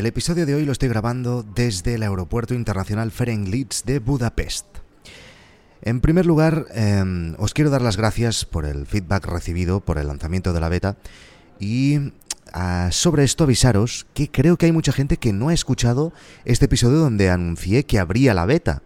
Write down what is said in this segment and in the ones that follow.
El episodio de hoy lo estoy grabando desde el Aeropuerto Internacional Ferenc Liszt de Budapest. En primer lugar, em, os quiero dar las gracias por el feedback recibido por el lanzamiento de la beta y ah, sobre esto avisaros que creo que hay mucha gente que no ha escuchado este episodio donde anuncié que habría la beta.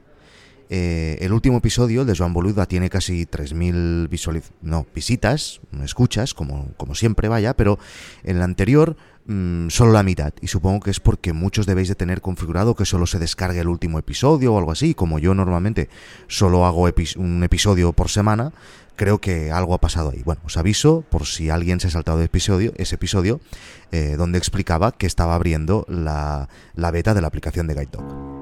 Eh, el último episodio, de Joan Boluda, tiene casi 3.000 no, visitas, escuchas, como, como siempre vaya, pero en el anterior mm, solo la mitad. Y supongo que es porque muchos debéis de tener configurado que solo se descargue el último episodio o algo así. Como yo normalmente solo hago un episodio por semana, creo que algo ha pasado ahí. Bueno, os aviso por si alguien se ha saltado de episodio, ese episodio eh, donde explicaba que estaba abriendo la, la beta de la aplicación de Guide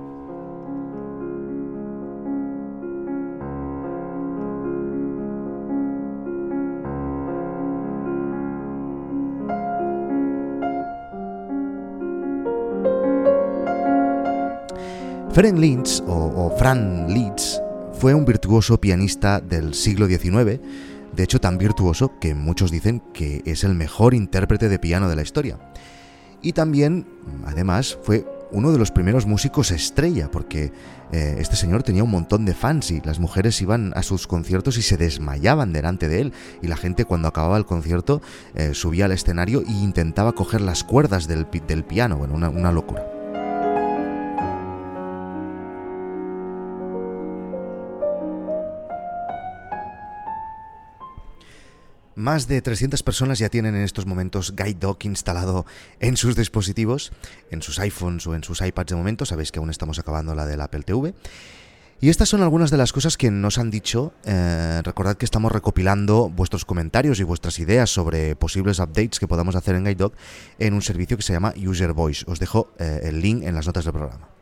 Ferenc Liszt, o, Fran Liszt, fue un virtuoso pianista del siglo XIX, de hecho tan virtuoso que muchos dicen que es el mejor intérprete de piano de la historia. Y también, además, fue uno de los primeros músicos estrella, porque eh, este señor tenía un montón de fans y las mujeres iban a sus conciertos y se desmayaban delante de él, y la gente cuando acababa el concierto eh, subía al escenario e intentaba coger las cuerdas del piano, bueno, una locura. Más de 300 personas ya tienen en estos momentos Guide Dog instalado en sus dispositivos, en sus iPhones o en sus iPads de momento. Sabéis que aún estamos acabando la del Apple TV. Y estas son algunas de las cosas que nos han dicho. Eh, recordad que estamos recopilando vuestros comentarios y vuestras ideas sobre posibles updates que podamos hacer en Guide en un servicio que se llama User Voice. Os dejo eh, el link en las notas del programa.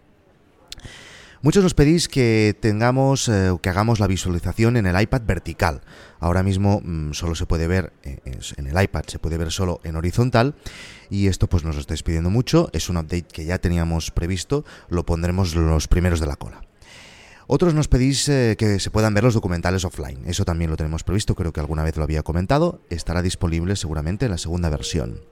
Muchos nos pedís que tengamos eh, que hagamos la visualización en el iPad vertical. Ahora mismo mm, solo se puede ver eh, en el iPad, se puede ver solo en horizontal y esto pues nos lo estáis pidiendo mucho. Es un update que ya teníamos previsto, lo pondremos los primeros de la cola. Otros nos pedís eh, que se puedan ver los documentales offline. Eso también lo tenemos previsto, creo que alguna vez lo había comentado. Estará disponible seguramente en la segunda versión.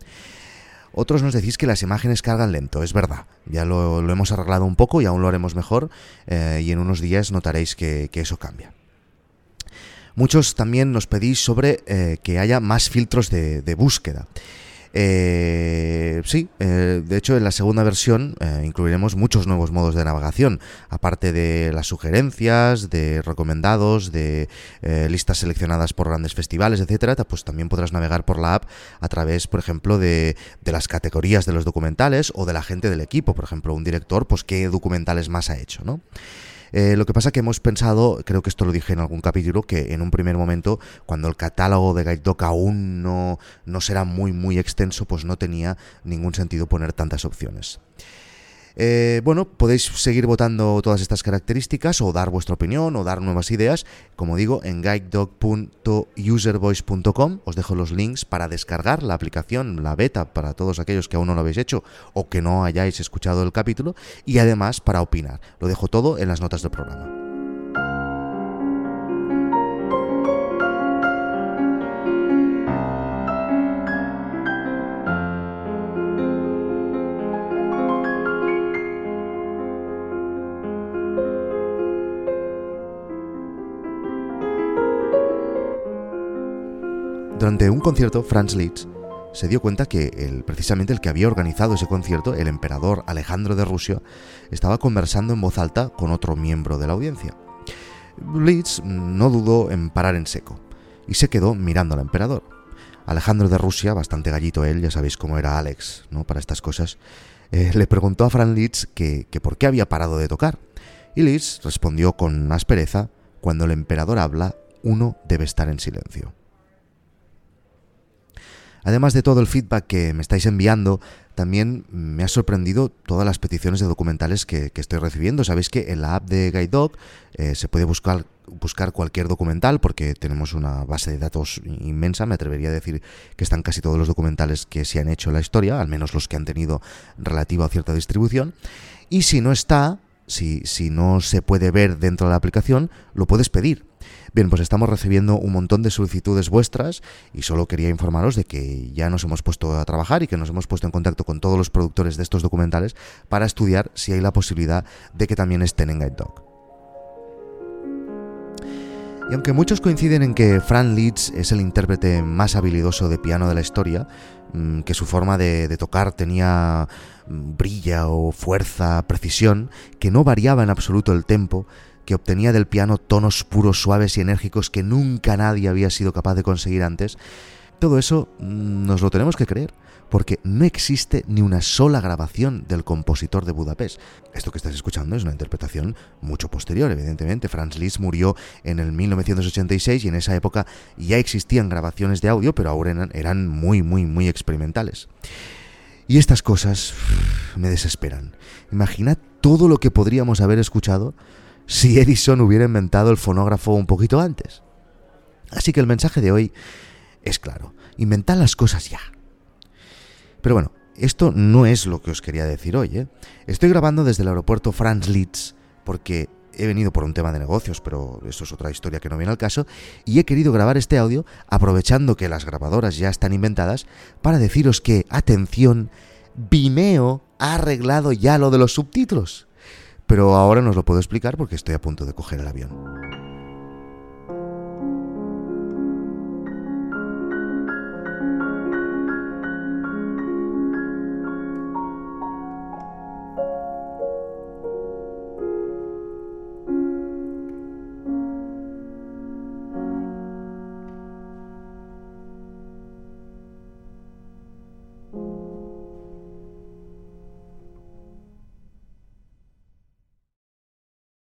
Otros nos decís que las imágenes cargan lento, es verdad. Ya lo, hemos arreglado un poco y aún lo haremos mejor eh, y en unos días notaréis que, eso cambia. Muchos también nos pedís sobre eh, que haya más filtros de búsqueda. Eh, sí, eh, de hecho en la segunda versión eh, incluiremos muchos nuevos modos de navegación, aparte de las sugerencias, de recomendados, de listas seleccionadas por grandes festivales, etcétera, pues también podrás navegar por la app a través, por ejemplo, de, de, las categorías de los documentales o de la gente del equipo, por ejemplo, un director, pues qué documentales más ha hecho, ¿no? Eh, lo que pasa que hemos pensado, creo que esto lo dije en algún capítulo, que en un primer momento, cuando el catálogo de Guide Dog aún no, no será muy, muy extenso, pues no tenía ningún sentido poner tantas opciones. Eh, bueno, podéis seguir votando todas estas características o dar vuestra opinión o dar nuevas ideas, como digo, en guidedog.uservoice.com. Os dejo los links para descargar la aplicación, la beta, para todos aquellos que aún no lo habéis hecho o que no hayáis escuchado el capítulo, y además para opinar. Lo dejo todo en las notas del programa. Durante un concierto, Franz Liszt se dio cuenta que el, precisamente el que había organizado ese concierto, el emperador Alejandro de Rusia, estaba conversando en voz alta con otro miembro de la audiencia. Liszt no dudó en parar en seco y se quedó mirando al emperador. Alejandro de Rusia, bastante gallito él, ya sabéis cómo era Alex, ¿no? Para estas cosas, eh, le preguntó a Franz Liszt que, que por qué había parado de tocar. Y Liszt respondió con aspereza, cuando el emperador habla, uno debe estar en silencio. Además de todo el feedback que me estáis enviando, también me ha sorprendido todas las peticiones de documentales que, estoy recibiendo. Sabéis que en la app de Guide eh, se puede buscar, buscar cualquier documental porque tenemos una base de datos inmensa. Me atrevería a decir que están casi todos los documentales que se han hecho en la historia, al menos los que han tenido relativa a cierta distribución. Y si no está, si, si no se puede ver dentro de la aplicación, lo puedes pedir. Bien, pues estamos recibiendo un montón de solicitudes vuestras y solo quería informaros de que ya nos hemos puesto a trabajar y que nos hemos puesto en contacto con todos los productores de estos documentales para estudiar si hay la posibilidad de que también estén en Guide Dog. Y aunque muchos coinciden en que Fran Leeds es el intérprete más habilidoso de piano de la historia, mm, que su forma de, tocar tenía mm, brilla o fuerza, precisión, que no variaba en absoluto el tempo, que obtenía del piano tonos puros, suaves y enérgicos que nunca nadie había sido capaz de conseguir antes, todo eso mm, nos lo tenemos que creer porque no existe ni una sola grabación del compositor de Budapest. Esto que estás escuchando es una interpretación mucho posterior, evidentemente. Franz Liszt murió en el 1986 y en esa época ya existían grabaciones de audio, pero ahora eran, muy, muy, muy experimentales. Y estas cosas me desesperan. Imagina todo lo que podríamos haber escuchado si Edison hubiera inventado el fonógrafo un poquito antes. Así que el mensaje de hoy es claro. Inventad las cosas ya. Pero bueno, esto no es lo que os quería decir hoy. ¿eh? Estoy grabando desde el aeropuerto Franz Litz porque he venido por un tema de negocios, pero eso es otra historia que no viene al caso, y he querido grabar este audio aprovechando que las grabadoras ya están inventadas para deciros que, atención, Vimeo ha arreglado ya lo de los subtítulos. Pero ahora no os lo puedo explicar porque estoy a punto de coger el avión.